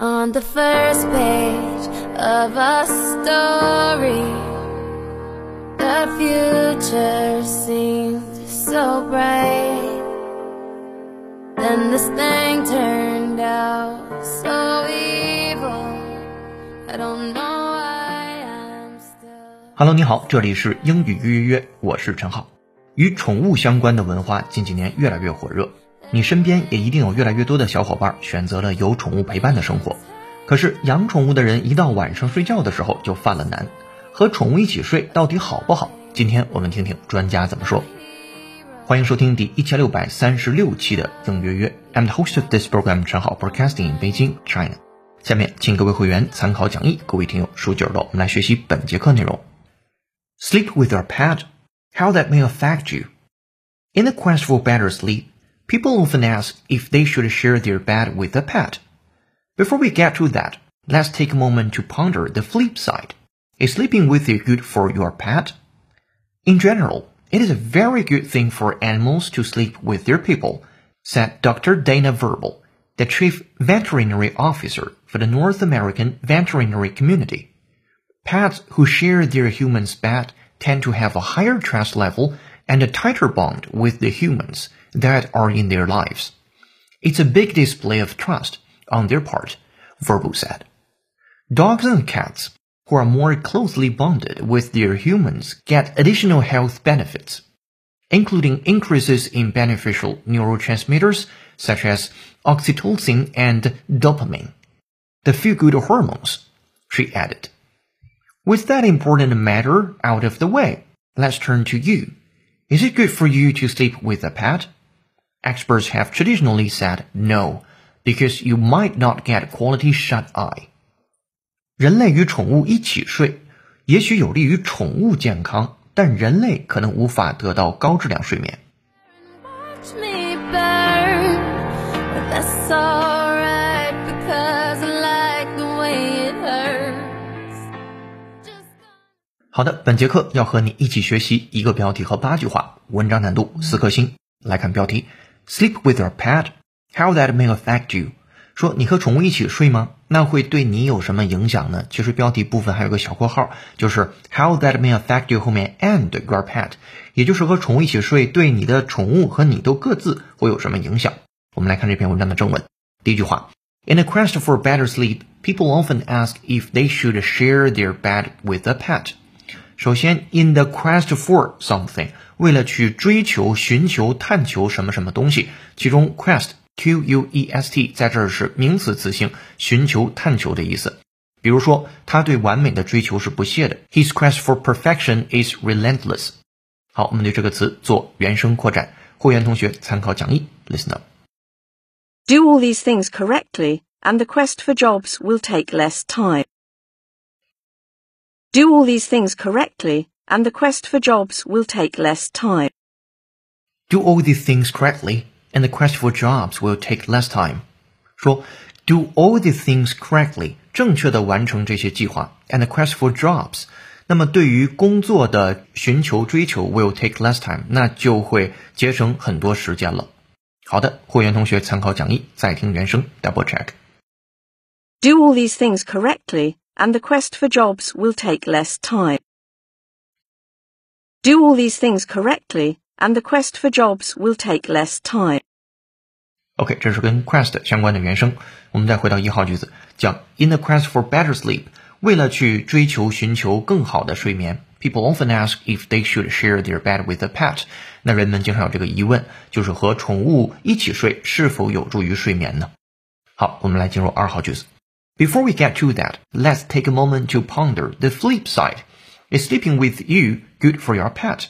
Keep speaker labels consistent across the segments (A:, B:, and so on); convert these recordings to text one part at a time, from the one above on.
A: On the first page of a story, the future seemed so bright. Then this thing turned out so evil. I don't know why I'm still.
B: Hello，你好，这里是英语约约约，我是陈浩。与宠物相关的文化近几年越来越火热。 你身边也一定有越来越多的小伙伴选择了有宠物陪伴的生活，可是养宠物的人一到晚上睡觉的时候就犯了难，和宠物一起睡到底好不好？今天我们听听专家怎么说。欢迎收听第一千六百三十六期的应约约，I'm the host of this program，陈好 Broadcasting in Beijing, China。下面请各位会员参考讲义，各位听友竖起耳朵，我们来学习本节课内容。Sleep with your pet, how that may affect you. In the quest for better sleep. People often ask if they should share their bed with a pet. Before we get to that, let's take a moment to ponder the flip side. Is sleeping with you good for your pet? In general, it is a very good thing for animals to sleep with their people, said Dr. Dana Verbal, the chief veterinary officer for the North American veterinary community. Pets who share their human's bed tend to have a higher trust level and a tighter bond with the humans that are in their lives. It's a big display of trust on their part, Verbal said. Dogs and cats who are more closely bonded with their humans get additional health benefits, including increases in beneficial neurotransmitters such as oxytocin and dopamine, the feel-good hormones, she added. With that important matter out of the way, let's turn to you. Is it good for you to sleep with a pet? Experts have traditionally said no, because you might not get quality shut eye. 人类与宠物一起睡，也许有利于宠物健康，但人类可能无法得到高质量睡眠。好的，本节课要和你一起学习一个标题和八句话，文章难度四颗星。来看标题。Sleep with your pet? How that may affect you? 说你和宠物一起睡吗？那会对你有什么影响呢？其实标题部分还有个小括号，就是 How that may affect you 后面 and your pet，也就是和宠物一起睡对你的宠物和你都各自会有什么影响？我们来看这篇文章的正文。第一句话，In a quest for better sleep, people often ask if they should share their bed with a pet. 首先，in the quest for something， 为了去追求、寻求、探求什么什么东西，其中 quest q u e s t 在这儿是名词词性，寻求、探求的意思。比如说，他对完美的追求是不懈的，His quest for perfection is relentless。好，我们对这个词做原声扩展，会员同学参考讲义，listen up。
C: Do all these things correctly, and the quest for jobs will take less time. Do all these things correctly, and the quest for jobs will take less time.
B: Do all these things correctly, and the quest for jobs will take less time. 说 Do all these things correctly，正确的完成这些计划，and the quest for jobs，那么对于工作的寻求追求 will take less time，那就会节省很多时间了。好的，会员同学参考讲义，再听原声，double check。
C: Do all these things correctly, and the quest for jobs will take less time. Do all these things correctly, and the quest for jobs will take less time.
B: OK，这是跟 quest 相关的原声。我们再回到一号句子，讲 In the quest for better sleep，为了去追求、寻求更好的睡眠，people often ask if they should share their bed with a pet。那人们经常有这个疑问，就是和宠物一起睡是否有助于睡眠呢？好，我们来进入二号句子。Before we get to that, let's take a moment to ponder the flip side. Is sleeping with you good for your pet?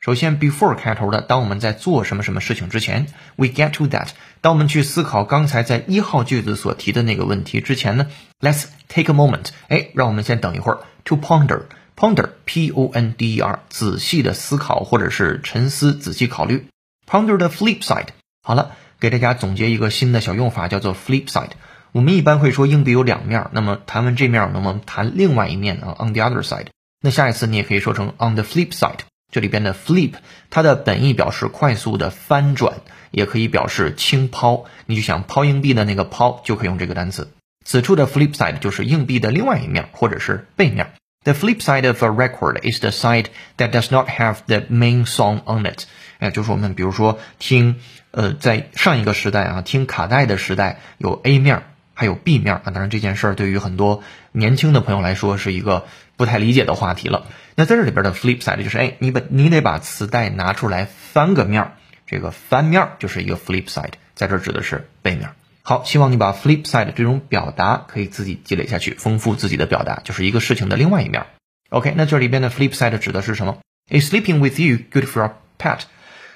B: 首先，before 开头的，当我们在做什么什么事情之前，we get to that。当我们去思考刚才在一号句子所提的那个问题之前呢，let's take a moment。哎，让我们先等一会儿，to ponder。ponder，p o n d e r，仔细的思考或者是沉思、仔细考虑。ponder the flip side。好了，给大家总结一个新的小用法，叫做 flip side。我们一般会说硬币有两面，那么谈完这面，那么谈另外一面啊，on the other side。那下一次你也可以说成 on the flip side。这里边的 flip，它的本意表示快速的翻转，也可以表示轻抛。你就想抛硬币的那个抛，就可以用这个单词。此处的 flip side 就是硬币的另外一面，或者是背面。The flip side of a record is the side that does not have the main song on it。哎，就是我们比如说听，呃，在上一个时代啊，听卡带的时代有 A 面，还有 B 面啊。当然这件事儿对于很多年轻的朋友来说是一个不太理解的话题了。那在这里边的 flip side 就是，哎，你把你得把磁带拿出来翻个面，这个翻面就是一个 flip side，在这指的是背面。好，希望你把 flip side 这种表达可以自己积累下去，丰富自己的表达，就是一个事情的另外一面。OK，那这里边的 flip side 指的是什么？Is sleeping with you good for your pet？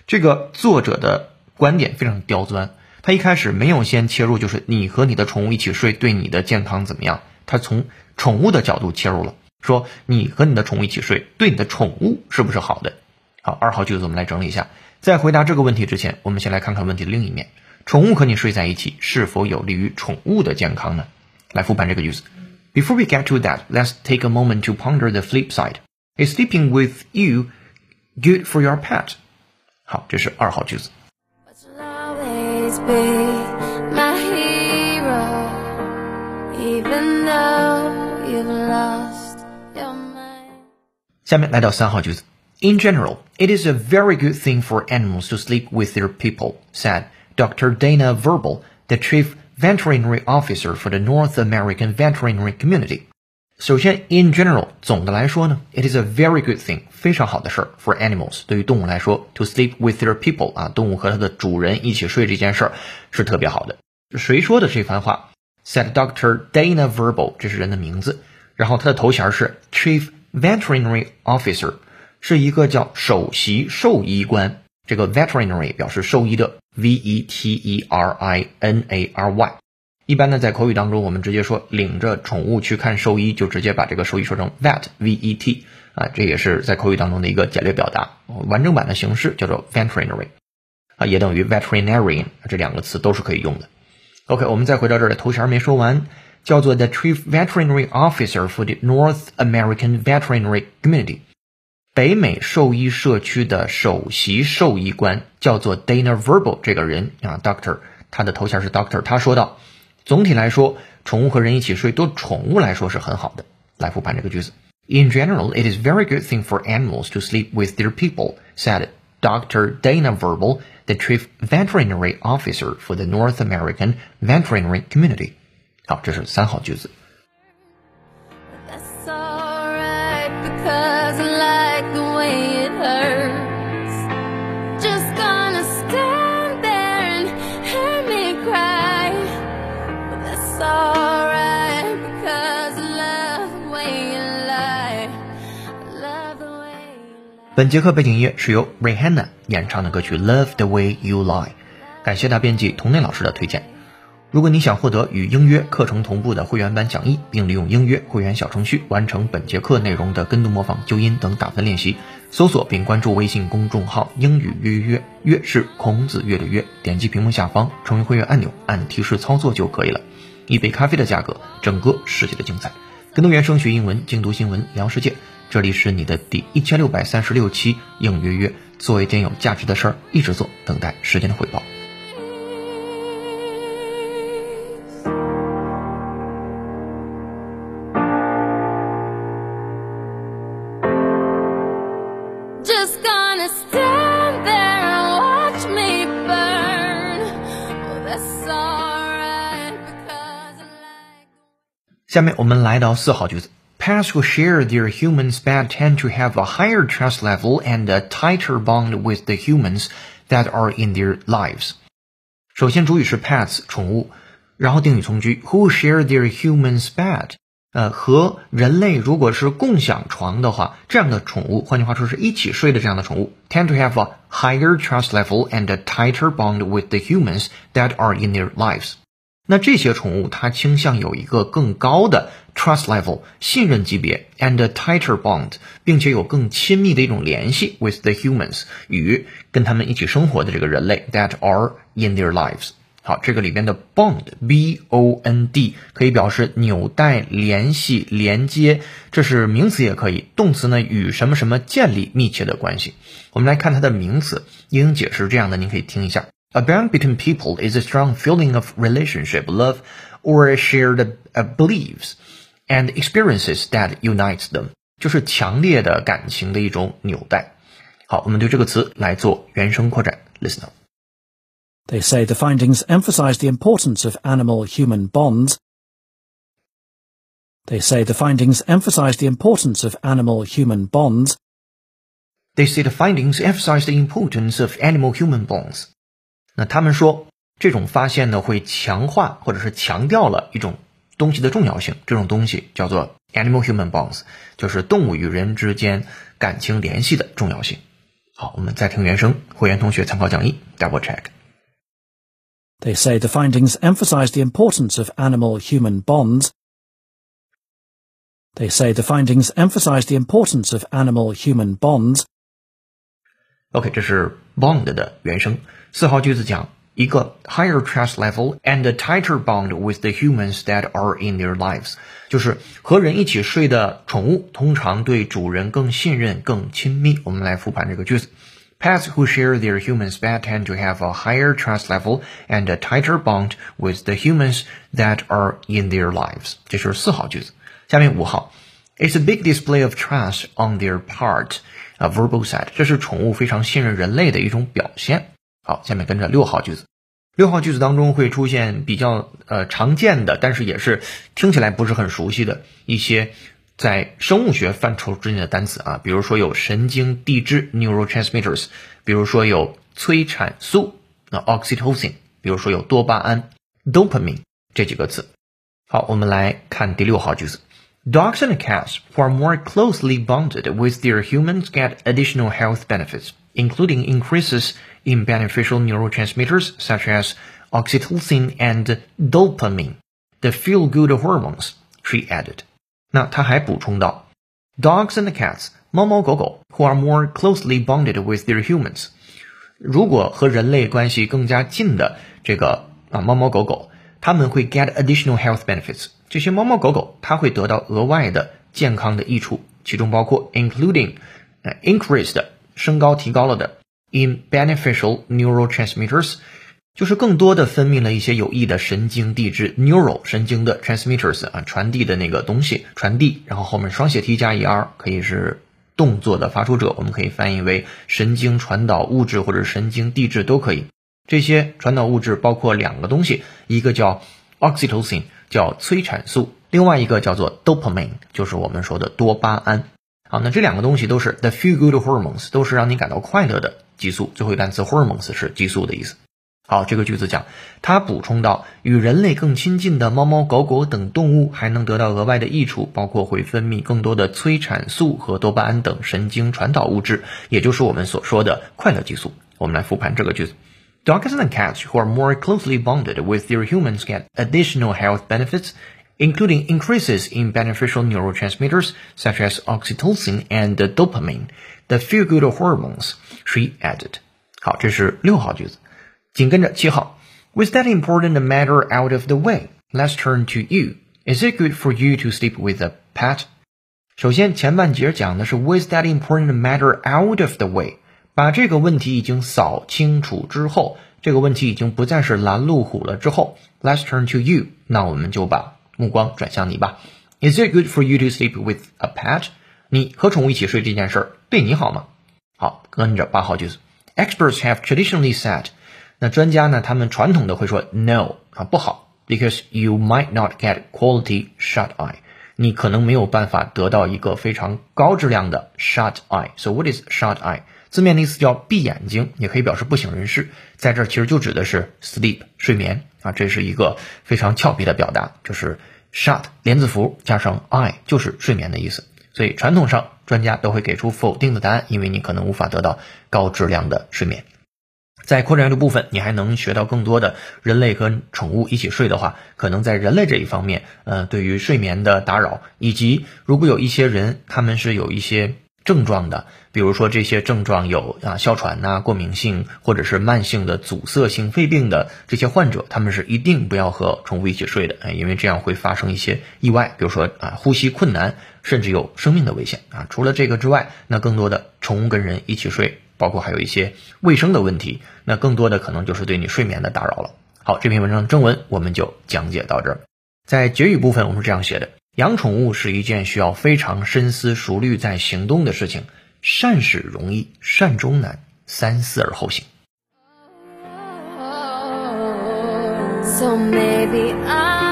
B: 这个作者的观点非常刁钻，他一开始没有先切入，就是你和你的宠物一起睡对你的健康怎么样？他从宠物的角度切入了，说你和你的宠物一起睡对你的宠物是不是好的？好，二号句子我们来整理一下。在回答这个问题之前，我们先来看看问题的另一面。宠物和你睡在一起，是否有利于宠物的健康呢？来复盘这个句子。Before we get to that, let's take a moment to ponder the flip side. Is sleeping with you good for your pet? 好，这是二号句子。
A: But you'll always be my hero, even though you've lost your mind.
B: 下面来到三号句子。In general, it is a very good thing for animals to sleep with their people, said Dr. Dana Verbal, the chief veterinary officer for the North American veterinary community. 首先，in general，总的来说呢，it is a very good thing，非常好的事儿，for animals，对于动物来说，to sleep with their people 啊，动物和它的主人一起睡这件事儿是特别好的。谁说的这番话？said Doctor Dana Verbal，这是人的名字，然后他的头衔是 chief veterinary officer，是一个叫首席兽医官。这个 veterinary 表示兽医的 v e t e r i n a r y。一般呢，在口语当中，我们直接说领着宠物去看兽医，就直接把这个兽医说成 vet v e t 啊，这也是在口语当中的一个简略表达。完整版的形式叫做 veterinary 啊，也等于 veterinarian 这两个词都是可以用的。OK，我们再回到这儿的头衔没说完，叫做 the chief veterinary officer for the North American veterinary community。北美兽医社区的首席兽医官叫做 Dana Verbal 这个人啊，Doctor，他的头衔是 Doctor。他说道，总体来说，宠物和人一起睡对宠物来说是很好的。来复盘这个句子：In general, it is very good thing for animals to sleep with their people," said Dr. Dana Verbal, the chief veterinary officer for the North American veterinary community. 好，这是三号句子。 本节课背景音乐是由 Rihanna 演唱的歌曲《Love the Way You Lie》，感谢大编辑童内老师的推荐。如果你想获得与英约课程同步的会员版讲义，并利用英约会员小程序完成本节课内容的跟读模仿、纠音等打分练习，搜索并关注微信公众号“英语约约约”，约是孔子约的约，点击屏幕下方成为会员按钮，按提示操作就可以了。一杯咖啡的价格，整个世界的精彩。跟读原声学英文，精读新闻聊世界。这里是你的第一千六百三十六期应约约，做一件有价值的事儿，一直做，等待时间的回报。
A: Just gonna stand there and watch me burn. Alright because I like.
B: 下面我们来到四号句子。Pets who share their humans bed tend to have a higher trust level and a tighter bond with the humans that are in their lives。首先，主语是 pets 宠物，然后定语从句 who share their humans bed。呃，和人类如果是共享床的话，这样的宠物，换句话说是一起睡的这样的宠物，tend to have a higher trust level and a tighter bond with the humans that are in their lives。那这些宠物它倾向有一个更高的 trust level 信任级别 and a tighter bond，并且有更亲密的一种联系 with the humans 与跟他们一起生活的这个人类 that are in their lives。好，这个里边的 bond b o n d 可以表示纽带、联系、连接，这是名词也可以，动词呢与什么什么建立密切的关系。我们来看它的名词，英解释这样的，您可以听一下。A bond between people is a strong feeling of relationship, love, or shared beliefs and experiences that unites them，就是强烈的感情的一种纽带。好，我们对这个词来做原声扩展，listen up。
D: They say the findings emphasize the importance of animal-human bonds. They say the findings emphasize the importance of animal-human bonds.
B: They say the findings emphasize the importance of animal-human bonds。那他们说，这种发现呢会强化或者是强调了一种 东西的重要性。这种东西叫做 animal-human bonds，就是动物与人之间感情联系的重要性。好，我们再听原声，会员同学参考讲义，double check。
D: They say the findings emphasize the importance of animal-human bonds. They say the findings emphasize the importance of animal-human bonds.
B: OK，这是 bond 的原声。四号句子讲 一个 higher trust level and a tighter bond with the humans that are in their lives，就是和人一起睡的宠物通常对主人更信任、更亲密。我们来复盘这个句子。Pets who share their humans bed tend to have a higher trust level and a tighter bond with the humans that are in their lives。这是四号句子。下面五号，It's a big display of trust on their part。啊，verbal side，这是宠物非常信任人类的一种表现。 好，下面跟着六号句子。六号句子当中会出现比较呃常见的，但是也是听起来不是很熟悉的一些在生物学范畴之内的单词啊，比如说有神经递质 neurotransmitters，比如说有催产素那 oxytocin，比如说有多巴胺 dopamine 这几个词。好，我们来看第六号句子。Dogs and cats who are more closely bonded with their humans get additional health benefits, including increases in beneficial neurotransmitters such as oxytocin and dopamine, the feel-good hormones, she added. 那她还补充道，Dogs and cats，猫猫狗狗，who are more closely bonded with their humans，如果和人类关系更加近的这个啊猫猫狗狗，他们会 get additional health benefits。这些猫猫狗狗它会得到额外的健康的益处，其中包括 including 呃 increased 升高提高了的 in beneficial neurotransmitters，就是更多的分泌了一些有益的神经递质 neural 神经的 transmitters 啊传递的那个东西传递，然后后面双写 t 加 er 可以是动作的发出者，我们可以翻译为神经传导物质或者神经递质都可以。这些传导物质包括两个东西，一个叫 oxytocin，叫催产素；另外一个叫做 dopamine，就是我们说的多巴胺。好，那这两个东西都是 the feel good hormones，都是让你感到快乐的激素。最后一个单词 hormones 是激素的意思。好，这个句子讲，它补充到，与人类更亲近的猫猫狗狗等动物还能得到额外的益处，包括会分泌更多的催产素和多巴胺等神经传导物质，也就是我们所说的快乐激素。我们来复盘这个句子。Dogs and cats who are more closely bonded with their humans get additional health benefits, including increases in beneficial neurotransmitters such as oxytocin and dopamine, the feel-good hormones, she added. 好，这是六号句子。紧跟着七号，With that important matter out of the way, let's turn to you. Is it good for you to sleep with a pet? 首先，前半节讲的是 With that important matter out of the way，把这个问题已经扫清楚之后，这个问题已经不再是拦路虎了。之后，Let's turn to you，那我们就把目光转向你吧。Is it good for you to sleep with a pet？ 你和宠物一起睡这件事儿对你好吗？好，跟着八号句子，Experts have traditionally said，那专家呢，他们传统的会说 no 啊不好，because you might not get quality shut eye，你可能没有办法得到一个非常高质量的 shut eye。So what is shut eye？字面的意思叫闭眼睛，也可以表示不省人事，在这儿其实就指的是 sleep 睡眠啊，这是一个非常俏皮的表达，就是 shut 连字符加上 eye 就是睡眠的意思。所以传统上专家都会给出否定的答案，因为你可能无法得到高质量的睡眠。在扩展阅读部分，你还能学到更多的人类和宠物一起睡的话，可能在人类这一方面，呃，对于睡眠的打扰，以及如果有一些人他们是有一些症状的，比如说这些症状有啊哮喘呐、过敏性或者是慢性的阻塞性肺病的这些患者，他们是一定不要和宠物一起睡的，因为这样会发生一些意外，比如说啊呼吸困难，甚至有生命的危险啊。除了这个之外，那更多的宠物跟人一起睡。包括还有一些卫生的问题，那更多的可能就是对你睡眠的打扰了。好，这篇文章的正文我们就讲解到这儿。在结语部分，我们是这样写的：养宠物是一件需要非常深思熟虑再行动的事情，善始容易，善终难，三思而后行。
A: So maybe I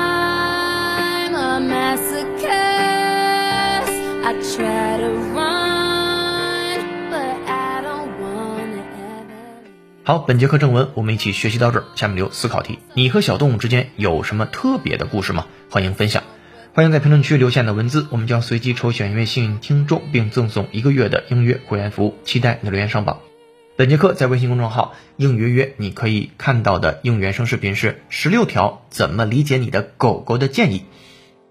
B: 好，本节课正文我们一起学习到这儿，下面留思考题：你和小动物之间有什么特别的故事吗？欢迎分享，欢迎在评论区留下你的文字，我们将随机抽选一位幸运听众，并赠送一个月的音乐会员服务，期待你的留言上榜。本节课在微信公众号“应约约”，你可以看到的应原声视频是十六条怎么理解你的狗狗的建议。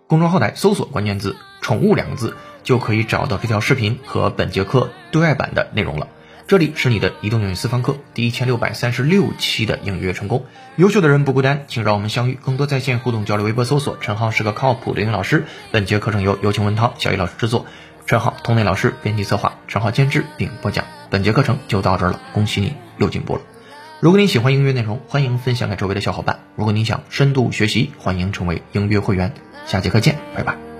B: 公众号台搜索关键字“宠物”两个字，就可以找到这条视频和本节课对外版的内容了。这里是你的移动英语私房课第一千六百三十六期的应约成功。优秀的人不孤单，请让我们相遇。更多在线互动交流，微博搜索“陈浩是个靠谱的英语老师”。本节课程由有请文涛、小易老师制作，陈浩通内老师编辑策划，陈浩监制并播讲。本节课程就到这儿了，恭喜你又进步了。如果你喜欢音乐内容，欢迎分享给周围的小伙伴。如果你想深度学习，欢迎成为音乐会员。下节课见，拜拜。